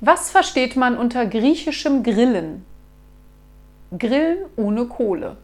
Was versteht man unter griechischem Grillen? Grillen ohne Kohle.